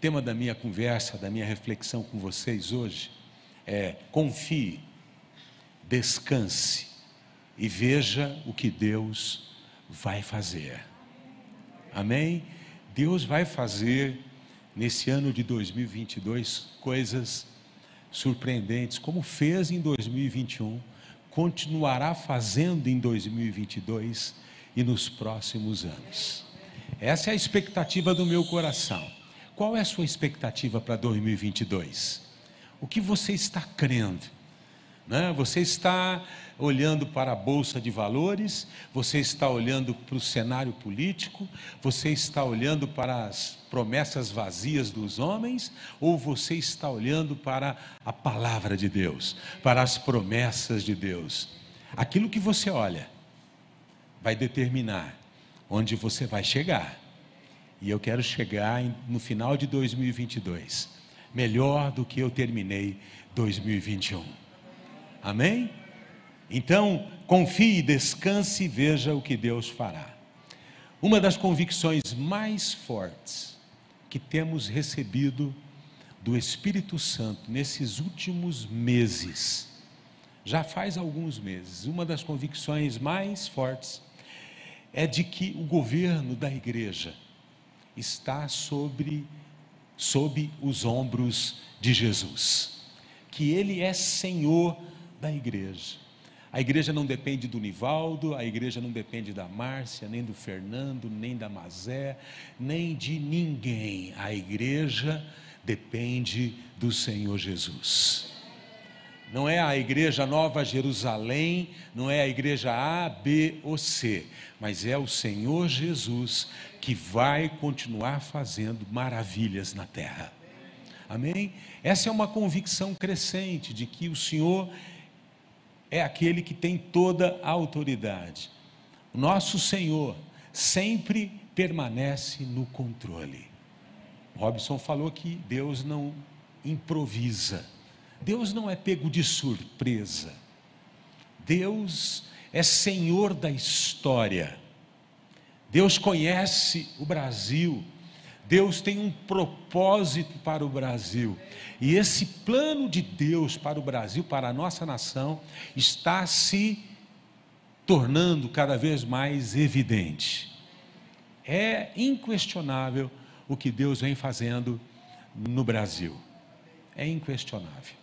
tema da minha conversa, da minha reflexão com vocês hoje é: confie, descanse e veja o que Deus vai fazer. Amém? Deus vai fazer nesse ano de 2022 coisas surpreendentes, como fez em 2021, continuará fazendo em 2022 e nos próximos anos. Essa é a expectativa do meu coração. Qual é a sua expectativa para 2022? O que você está crendo? Né? Você está olhando para a bolsa de valores, você está olhando para o cenário político, você está olhando para as promessas vazias dos homens, ou você está olhando para a palavra de Deus, para as promessas de Deus? Aquilo que você olha vai determinar onde você vai chegar. E eu quero chegar no final de 2022 melhor do que eu terminei 2021. Amém? Então, confie, descanse e veja o que Deus fará. Uma das convicções mais fortes que temos recebido do Espírito Santo nesses últimos meses, já faz alguns meses, uma das convicções mais fortes é de que o governo da igreja está sobre, sob os ombros de Jesus, que Ele é Senhor da igreja. A igreja não depende do Nivaldo, a igreja não depende da Márcia, nem do Fernando, nem da Mazé, nem de ninguém. A igreja depende do Senhor Jesus. Não é a igreja Nova Jerusalém, não é a igreja A, B ou C, mas é o Senhor Jesus que vai continuar fazendo maravilhas na terra. Amém? Essa é uma convicção crescente de que o Senhor é aquele que tem toda a autoridade. Nosso Senhor sempre permanece no controle. Robson falou que Deus não improvisa. Deus não é pego de surpresa. Deus é Senhor da história. Deus conhece o Brasil. Deus tem um propósito para o Brasil. E esse plano de Deus para o Brasil, para a nossa nação, está se tornando cada vez mais evidente. É inquestionável o que Deus vem fazendo no Brasil. É inquestionável.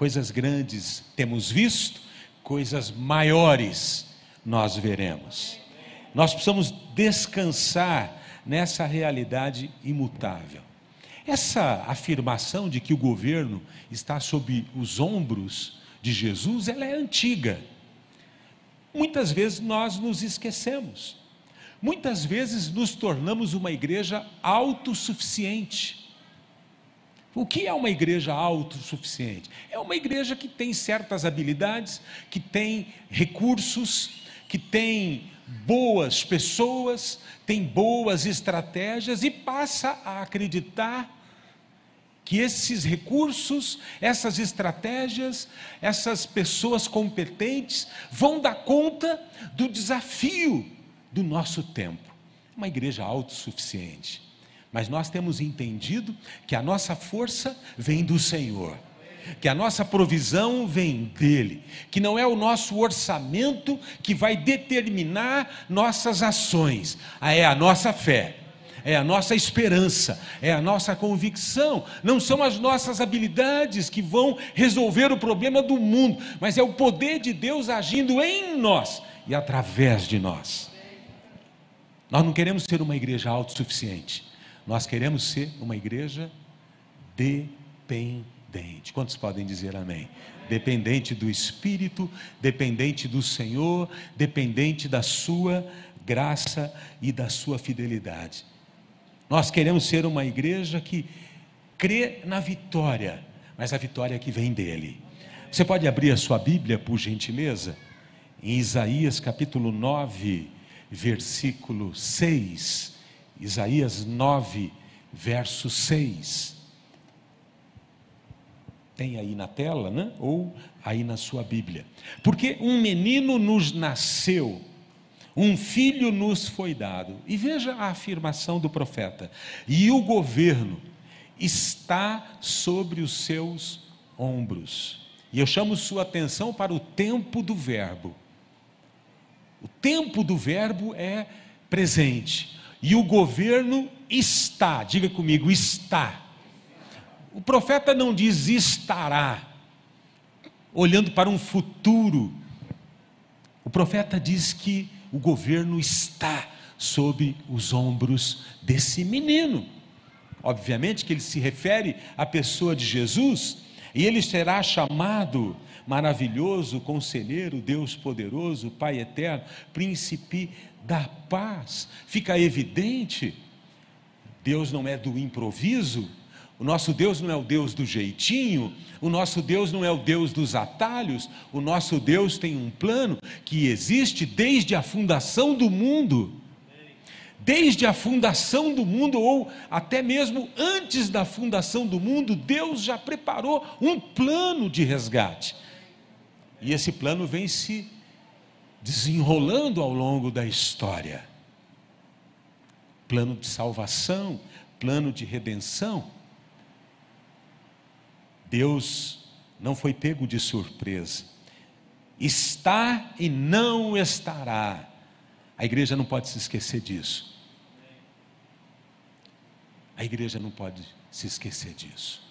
Coisas grandes temos visto, coisas maiores nós veremos. Nós precisamos descansar nessa realidade imutável. Essa afirmação de que o governo está sob os ombros de Jesus, ela é antiga. Muitas vezes nós nos esquecemos. Muitas vezes nos tornamos uma igreja autossuficiente. O que é uma igreja autossuficiente? É uma igreja que tem certas habilidades, que tem recursos, que tem boas pessoas, tem boas estratégias e passa a acreditar que esses recursos, essas estratégias, essas pessoas competentes vão dar conta do desafio do nosso tempo. Uma igreja autossuficiente. Mas nós temos entendido que a nossa força vem do Senhor que a nossa provisão vem dele, que não é o nosso orçamento que vai determinar nossas ações, é a nossa fé. É a nossa esperança, é a nossa convicção, não são as nossas habilidades que vão resolver o problema do mundo, mas é o poder de Deus agindo em nós e através de nós. Nós não queremos ser uma igreja autossuficiente, nós queremos ser uma igreja dependente. Quantos podem dizer amém? Dependente do Espírito, dependente do Senhor, dependente da Sua graça e da Sua fidelidade. Nós queremos ser uma igreja que crê na vitória, mas a vitória que vem dEle. Você pode abrir a sua Bíblia, por gentileza? Em Isaías capítulo 9, versículo 6. Isaías 9, verso 6 tem aí na tela, né? ou aí na sua Bíblia. Porque um menino nos nasceu, um filho nos foi dado. E veja a afirmação do profeta: e o governo está sobre os seus ombros. E eu chamo sua atenção para o tempo do verbo. O tempo do verbo é presente. E o governo está, diga comigo, está. O profeta não diz estará, olhando para um futuro. O profeta diz que o governo está sobre os ombros desse menino. Obviamente que ele se refere à pessoa de Jesus, e ele será chamado maravilhoso, conselheiro, Deus poderoso, Pai eterno, príncipe da paz. Fica evidente, Deus não é do improviso, o nosso Deus não é o Deus do jeitinho, o nosso Deus não é o Deus dos atalhos, o nosso Deus tem um plano que existe desde a fundação do mundo. Desde a fundação do mundo, ou até mesmo antes da fundação do mundo, Deus já preparou um plano de resgate. E esse plano vem se desenrolando ao longo da história plano de salvação, plano de redenção. Deus não foi pego de surpresa. Está e não estará. A igreja não pode se esquecer disso. A igreja não pode se esquecer disso.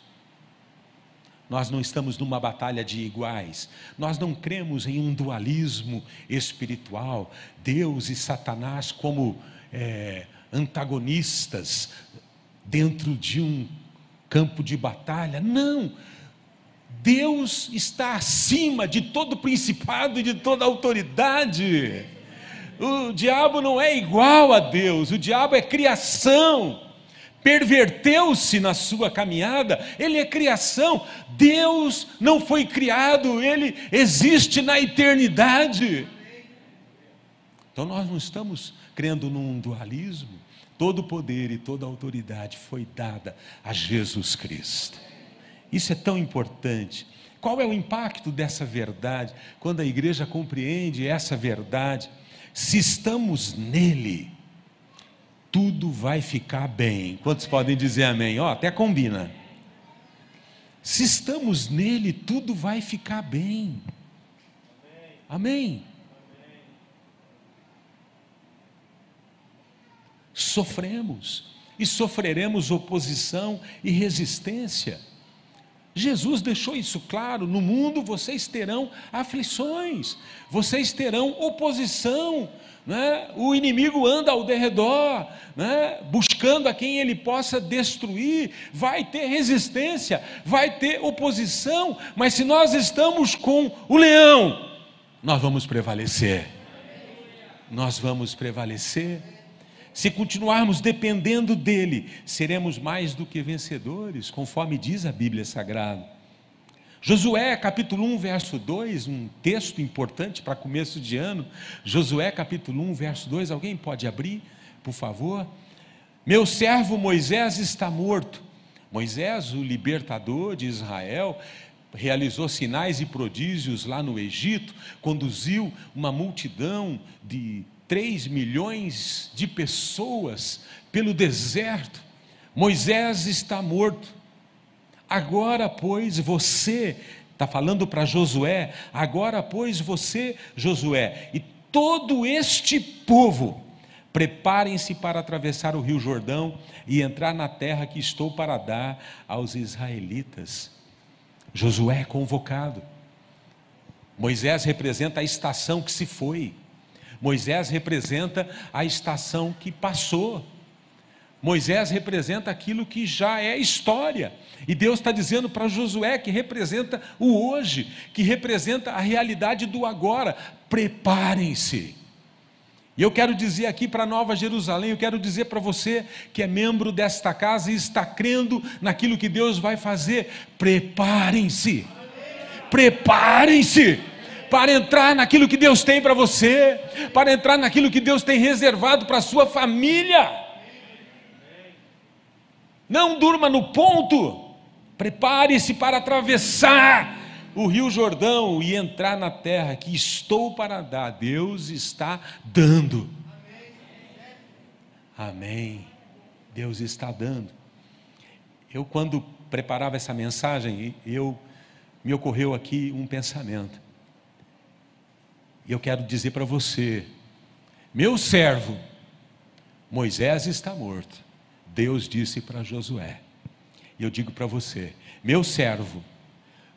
Nós não estamos numa batalha de iguais. Nós não cremos em um dualismo espiritual, Deus e Satanás como é, antagonistas dentro de um campo de batalha. Não. Deus está acima de todo principado e de toda autoridade. O diabo não é igual a Deus, o diabo é criação perverteu-se na sua caminhada, ele é criação, Deus não foi criado, ele existe na eternidade. Então nós não estamos crendo num dualismo, todo poder e toda autoridade foi dada a Jesus Cristo. Isso é tão importante. Qual é o impacto dessa verdade quando a igreja compreende essa verdade? Se estamos nele, tudo vai ficar bem. Quantos podem dizer amém? Ó, oh, até combina. Se estamos nele, tudo vai ficar bem. Amém. Sofremos e sofreremos oposição e resistência. Jesus deixou isso claro: no mundo vocês terão aflições, vocês terão oposição, né? o inimigo anda ao derredor, né? buscando a quem ele possa destruir, vai ter resistência, vai ter oposição, mas se nós estamos com o leão, nós vamos prevalecer. Nós vamos prevalecer. Se continuarmos dependendo dele, seremos mais do que vencedores, conforme diz a Bíblia Sagrada. Josué capítulo 1, verso 2, um texto importante para começo de ano. Josué capítulo 1, verso 2, alguém pode abrir, por favor? Meu servo Moisés está morto. Moisés, o libertador de Israel, realizou sinais e prodígios lá no Egito, conduziu uma multidão de 3 milhões de pessoas pelo deserto. Moisés está morto. Agora, pois, você, está falando para Josué, agora, pois, você, Josué, e todo este povo, preparem-se para atravessar o rio Jordão e entrar na terra que estou para dar aos israelitas. Josué é convocado. Moisés representa a estação que se foi. Moisés representa a estação que passou. Moisés representa aquilo que já é história. E Deus está dizendo para Josué que representa o hoje, que representa a realidade do agora. Preparem-se. E eu quero dizer aqui para Nova Jerusalém, eu quero dizer para você que é membro desta casa e está crendo naquilo que Deus vai fazer. Preparem-se. Preparem-se para entrar naquilo que Deus tem para você, para entrar naquilo que Deus tem reservado para a sua família. Não durma no ponto. Prepare-se para atravessar o Rio Jordão e entrar na terra que estou para dar. Deus está dando. Amém. Deus está dando. Eu, quando preparava essa mensagem, eu me ocorreu aqui um pensamento. E eu quero dizer para você, meu servo, Moisés está morto. Deus disse para Josué. E eu digo para você, meu servo,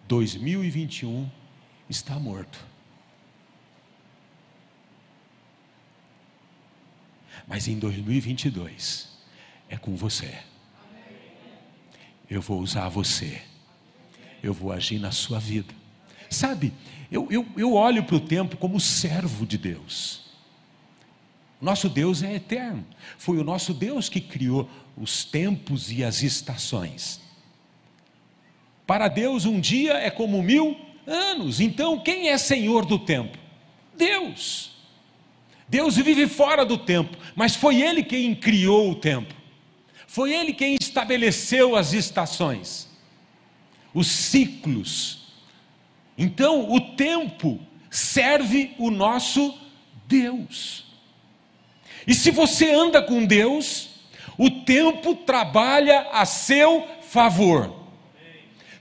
2021 está morto. Mas em 2022 é com você. Eu vou usar você. Eu vou agir na sua vida. Sabe, eu, eu, eu olho para o tempo como servo de Deus. Nosso Deus é eterno. Foi o nosso Deus que criou os tempos e as estações. Para Deus, um dia é como mil anos. Então, quem é senhor do tempo? Deus. Deus vive fora do tempo, mas foi Ele quem criou o tempo. Foi Ele quem estabeleceu as estações, os ciclos. Então, o tempo serve o nosso Deus. E se você anda com Deus, o tempo trabalha a seu favor.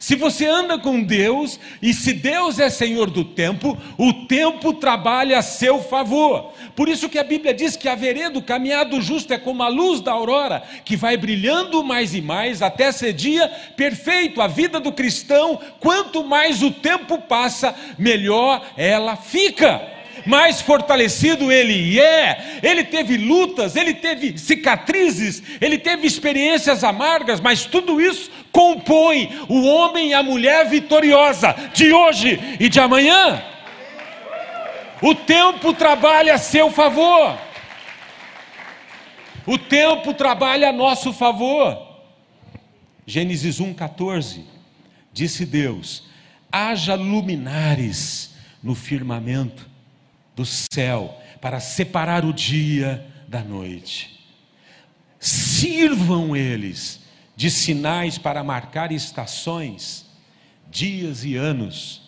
Se você anda com Deus, e se Deus é Senhor do tempo, o tempo trabalha a seu favor. Por isso que a Bíblia diz que a vereda, o caminhar do justo é como a luz da aurora, que vai brilhando mais e mais até ser dia perfeito. A vida do cristão, quanto mais o tempo passa, melhor ela fica mais fortalecido ele é. Ele teve lutas, ele teve cicatrizes, ele teve experiências amargas, mas tudo isso compõe o homem e a mulher vitoriosa de hoje e de amanhã. O tempo trabalha a seu favor. O tempo trabalha a nosso favor. Gênesis 1,14. Disse Deus: haja luminares no firmamento do céu para separar o dia da noite. Sirvam eles de sinais para marcar estações, dias e anos,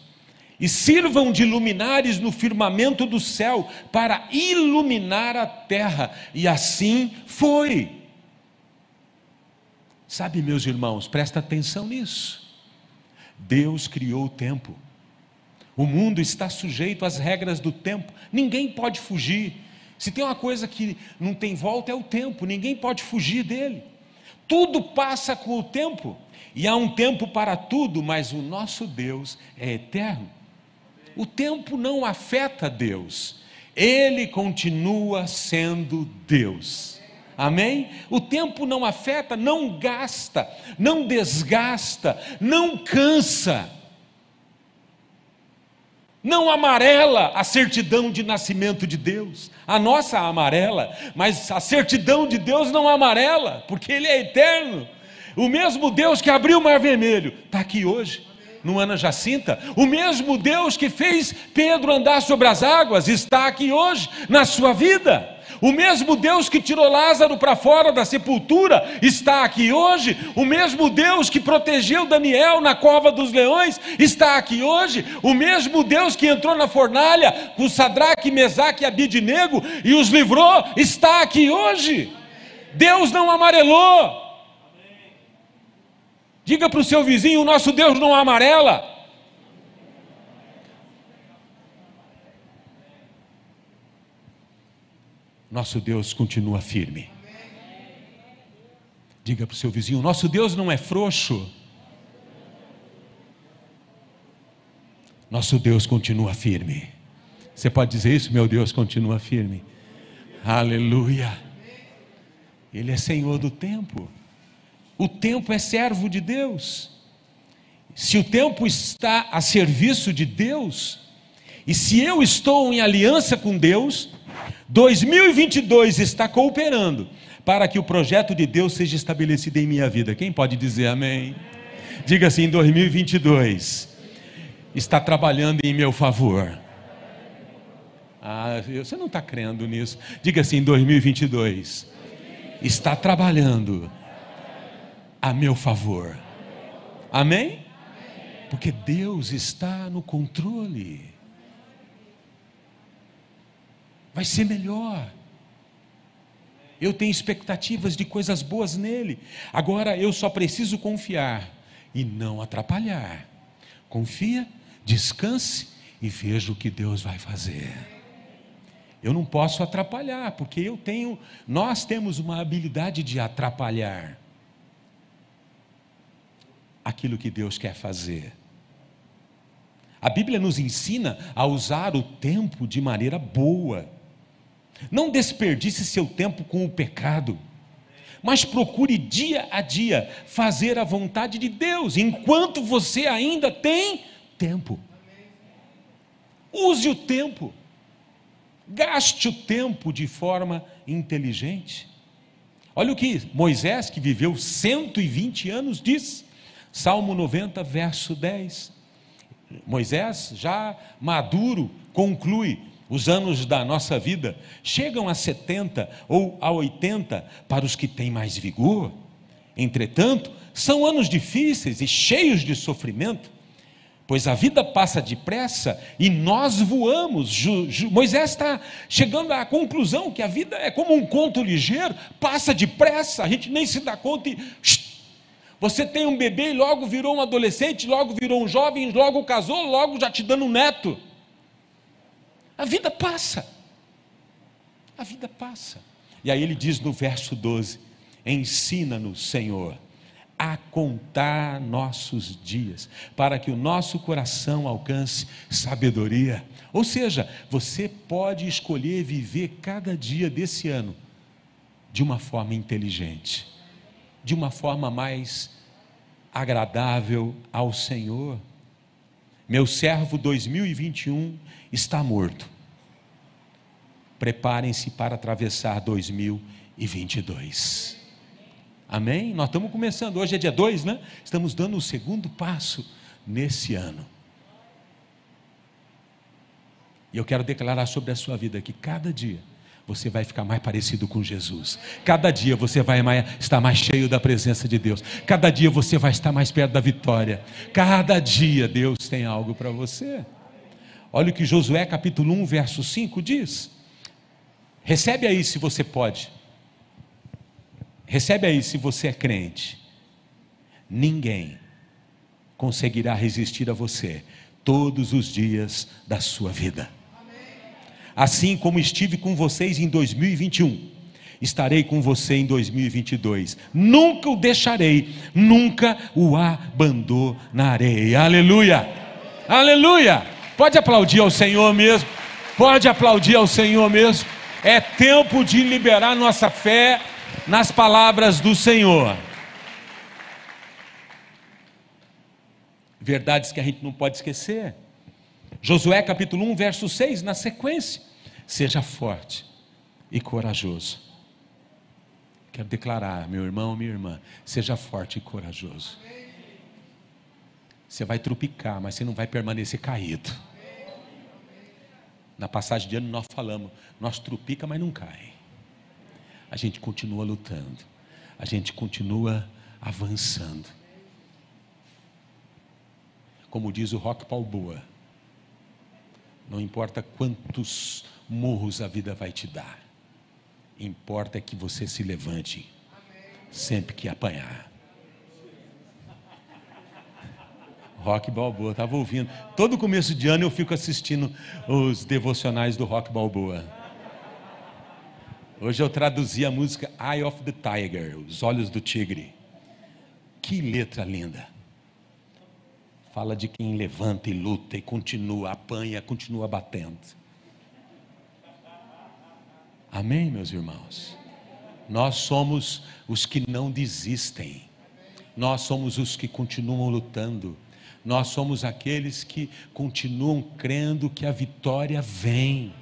e sirvam de luminares no firmamento do céu para iluminar a terra, e assim foi. Sabe, meus irmãos, presta atenção nisso. Deus criou o tempo. O mundo está sujeito às regras do tempo, ninguém pode fugir. Se tem uma coisa que não tem volta é o tempo, ninguém pode fugir dele. Tudo passa com o tempo, e há um tempo para tudo, mas o nosso Deus é eterno. O tempo não afeta Deus, ele continua sendo Deus. Amém? O tempo não afeta, não gasta, não desgasta, não cansa não amarela a certidão de nascimento de Deus, a nossa amarela, mas a certidão de Deus não amarela, porque Ele é eterno. O mesmo Deus que abriu o mar vermelho está aqui hoje, no Ana Jacinta. O mesmo Deus que fez Pedro andar sobre as águas está aqui hoje, na sua vida. O mesmo Deus que tirou Lázaro para fora da sepultura está aqui hoje. O mesmo Deus que protegeu Daniel na cova dos leões está aqui hoje. O mesmo Deus que entrou na fornalha com Sadraque, Mesaque e Abidinego e os livrou está aqui hoje. Deus não amarelou. Diga para o seu vizinho: o nosso Deus não amarela. Nosso Deus continua firme. Diga para o seu vizinho: nosso Deus não é frouxo. Nosso Deus continua firme. Você pode dizer isso? Meu Deus continua firme. Aleluia. Ele é Senhor do tempo. O tempo é servo de Deus. Se o tempo está a serviço de Deus, e se eu estou em aliança com Deus, 2022 está cooperando para que o projeto de Deus seja estabelecido em minha vida. Quem pode dizer amém? Diga assim: 2022 está trabalhando em meu favor. Ah, você não está crendo nisso. Diga assim: 2022 está trabalhando a meu favor. Amém? Porque Deus está no controle vai ser melhor. eu tenho expectativas de coisas boas nele. Agora eu só preciso confiar e não atrapalhar. Confia, descanse e veja o que Deus vai fazer. Eu não posso atrapalhar, porque eu tenho, nós temos uma habilidade de atrapalhar aquilo que Deus quer fazer. A Bíblia nos ensina a usar o tempo de maneira boa. Não desperdice seu tempo com o pecado, mas procure dia a dia fazer a vontade de Deus, enquanto você ainda tem tempo. Use o tempo, gaste o tempo de forma inteligente. Olha o que Moisés, que viveu 120 anos, diz, Salmo 90, verso 10. Moisés, já maduro, conclui: os anos da nossa vida chegam a 70 ou a 80 para os que têm mais vigor. Entretanto, são anos difíceis e cheios de sofrimento, pois a vida passa depressa e nós voamos. Moisés está chegando à conclusão que a vida é como um conto ligeiro, passa depressa, a gente nem se dá conta e você tem um bebê e logo virou um adolescente, logo virou um jovem, logo casou, logo já te dando um neto. A vida passa. A vida passa. E aí ele diz no verso 12: Ensina-nos, Senhor, a contar nossos dias, para que o nosso coração alcance sabedoria. Ou seja, você pode escolher viver cada dia desse ano de uma forma inteligente de uma forma mais agradável ao Senhor. Meu servo 2021 está morto. Preparem-se para atravessar 2022. Amém? Nós estamos começando, hoje é dia 2, né? Estamos dando o segundo passo nesse ano. E eu quero declarar sobre a sua vida que cada dia você vai ficar mais parecido com Jesus. Cada dia você vai mais, estar mais cheio da presença de Deus. Cada dia você vai estar mais perto da vitória. Cada dia Deus tem algo para você. Olha o que Josué capítulo 1, verso 5 diz. Recebe aí se você pode. Recebe aí se você é crente. Ninguém conseguirá resistir a você todos os dias da sua vida assim como estive com vocês em 2021 estarei com você em 2022. Nunca o deixarei, nunca o abandonarei. Aleluia! Aleluia! Pode aplaudir ao Senhor mesmo. Pode aplaudir ao Senhor mesmo. É tempo de liberar nossa fé nas palavras do Senhor. Verdades que a gente não pode esquecer. Josué capítulo 1, verso 6, na sequência. Seja forte e corajoso. Quero declarar, meu irmão, minha irmã, seja forte e corajoso. Você vai trupicar, mas você não vai permanecer caído. Na passagem de ano nós falamos, nós trupica, mas não cai. A gente continua lutando. A gente continua avançando. Como diz o Rock Balboa, não importa quantos murros a vida vai te dar, importa que você se levante sempre que apanhar. Rock Balboa, estava ouvindo. Todo começo de ano eu fico assistindo os devocionais do Rock Balboa. Hoje eu traduzi a música Eye of the Tiger, Os Olhos do Tigre. Que letra linda. Fala de quem levanta e luta e continua, apanha, continua batendo. Amém, meus irmãos? Nós somos os que não desistem, nós somos os que continuam lutando, nós somos aqueles que continuam crendo que a vitória vem.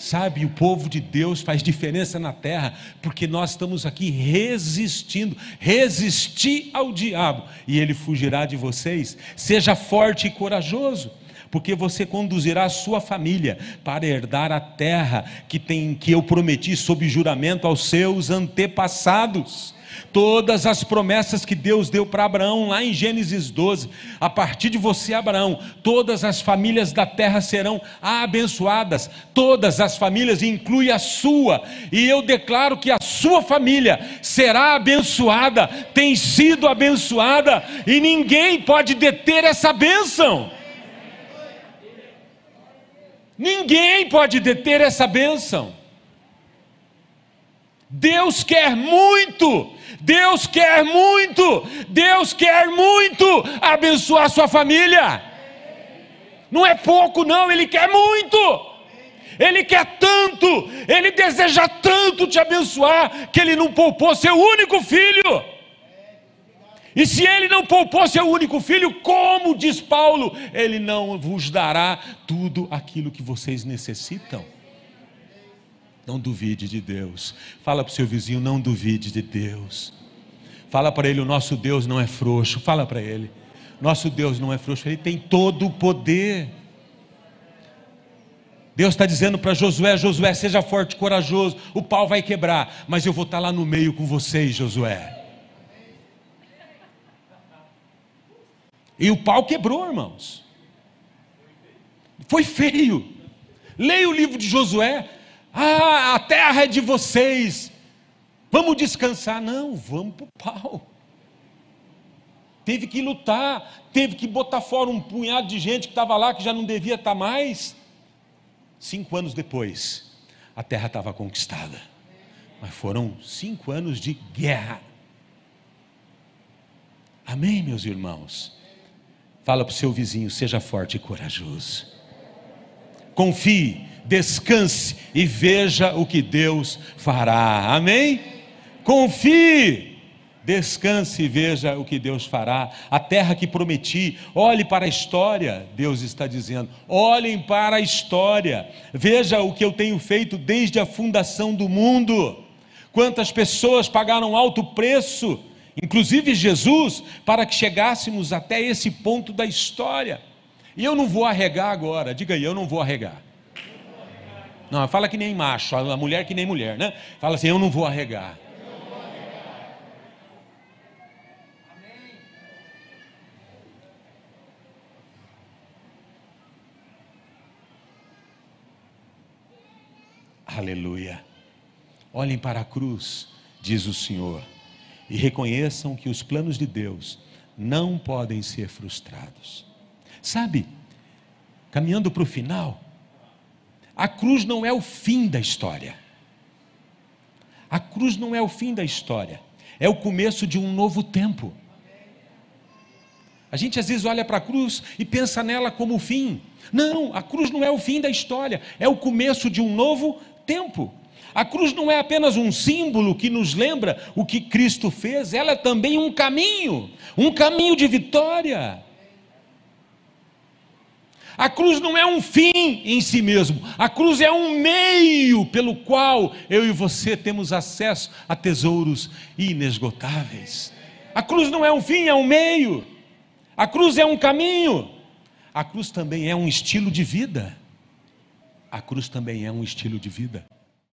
Sabe, o povo de Deus faz diferença na terra, porque nós estamos aqui resistindo, resistir ao diabo, e ele fugirá de vocês. Seja forte e corajoso, porque você conduzirá a sua família para herdar a terra que tem que eu prometi sob juramento aos seus antepassados. Todas as promessas que Deus deu para Abraão, lá em Gênesis 12, a partir de você, Abraão, todas as famílias da terra serão abençoadas, todas as famílias, inclui a sua, e eu declaro que a sua família será abençoada, tem sido abençoada, e ninguém pode deter essa bênção. Ninguém pode deter essa bênção. Deus quer muito, Deus quer muito, Deus quer muito abençoar sua família. Não é pouco, não, Ele quer muito. Ele quer tanto, Ele deseja tanto te abençoar, que Ele não poupou seu único filho. E se ele não poupou seu único filho, como diz Paulo, ele não vos dará tudo aquilo que vocês necessitam. Não duvide de Deus. Fala para o seu vizinho, não duvide de Deus. Fala para ele, o nosso Deus não é frouxo. Fala para ele, nosso Deus não é frouxo, ele tem todo o poder. Deus está dizendo para Josué: Josué, seja forte, corajoso. O pau vai quebrar, mas eu vou estar lá no meio com vocês, Josué. E o pau quebrou, irmãos. Foi feio. Leia o livro de Josué. Ah, a terra é de vocês. Vamos descansar. Não, vamos para o pau. Teve que lutar, teve que botar fora um punhado de gente que estava lá, que já não devia estar mais. Cinco anos depois, a terra estava conquistada. Mas foram cinco anos de guerra. Amém, meus irmãos? Fala para o seu vizinho, seja forte e corajoso. Confie, descanse e veja o que Deus fará. Amém? Confie, descanse e veja o que Deus fará. A terra que prometi, olhe para a história, Deus está dizendo. Olhem para a história. Veja o que eu tenho feito desde a fundação do mundo. Quantas pessoas pagaram alto preço inclusive Jesus, para que chegássemos até esse ponto da história. E eu não vou arregar agora, diga aí, eu não vou arregar. Não, fala que nem macho, a mulher que nem mulher, né? Fala assim, eu não vou arregar. Aleluia. Olhem para a cruz, diz o Senhor e reconheçam que os planos de Deus não podem ser frustrados. Sabe, caminhando para o final, a cruz não é o fim da história. A cruz não é o fim da história, é o começo de um novo tempo. A gente às vezes olha para a cruz e pensa nela como o fim. Não, a cruz não é o fim da história, é o começo de um novo tempo. A cruz não é apenas um símbolo que nos lembra o que Cristo fez, ela é também um caminho, um caminho de vitória. A cruz não é um fim em si mesmo, a cruz é um meio pelo qual eu e você temos acesso a tesouros inesgotáveis. A cruz não é um fim, é um meio. A cruz é um caminho. A cruz também é um estilo de vida. A cruz também é um estilo de vida.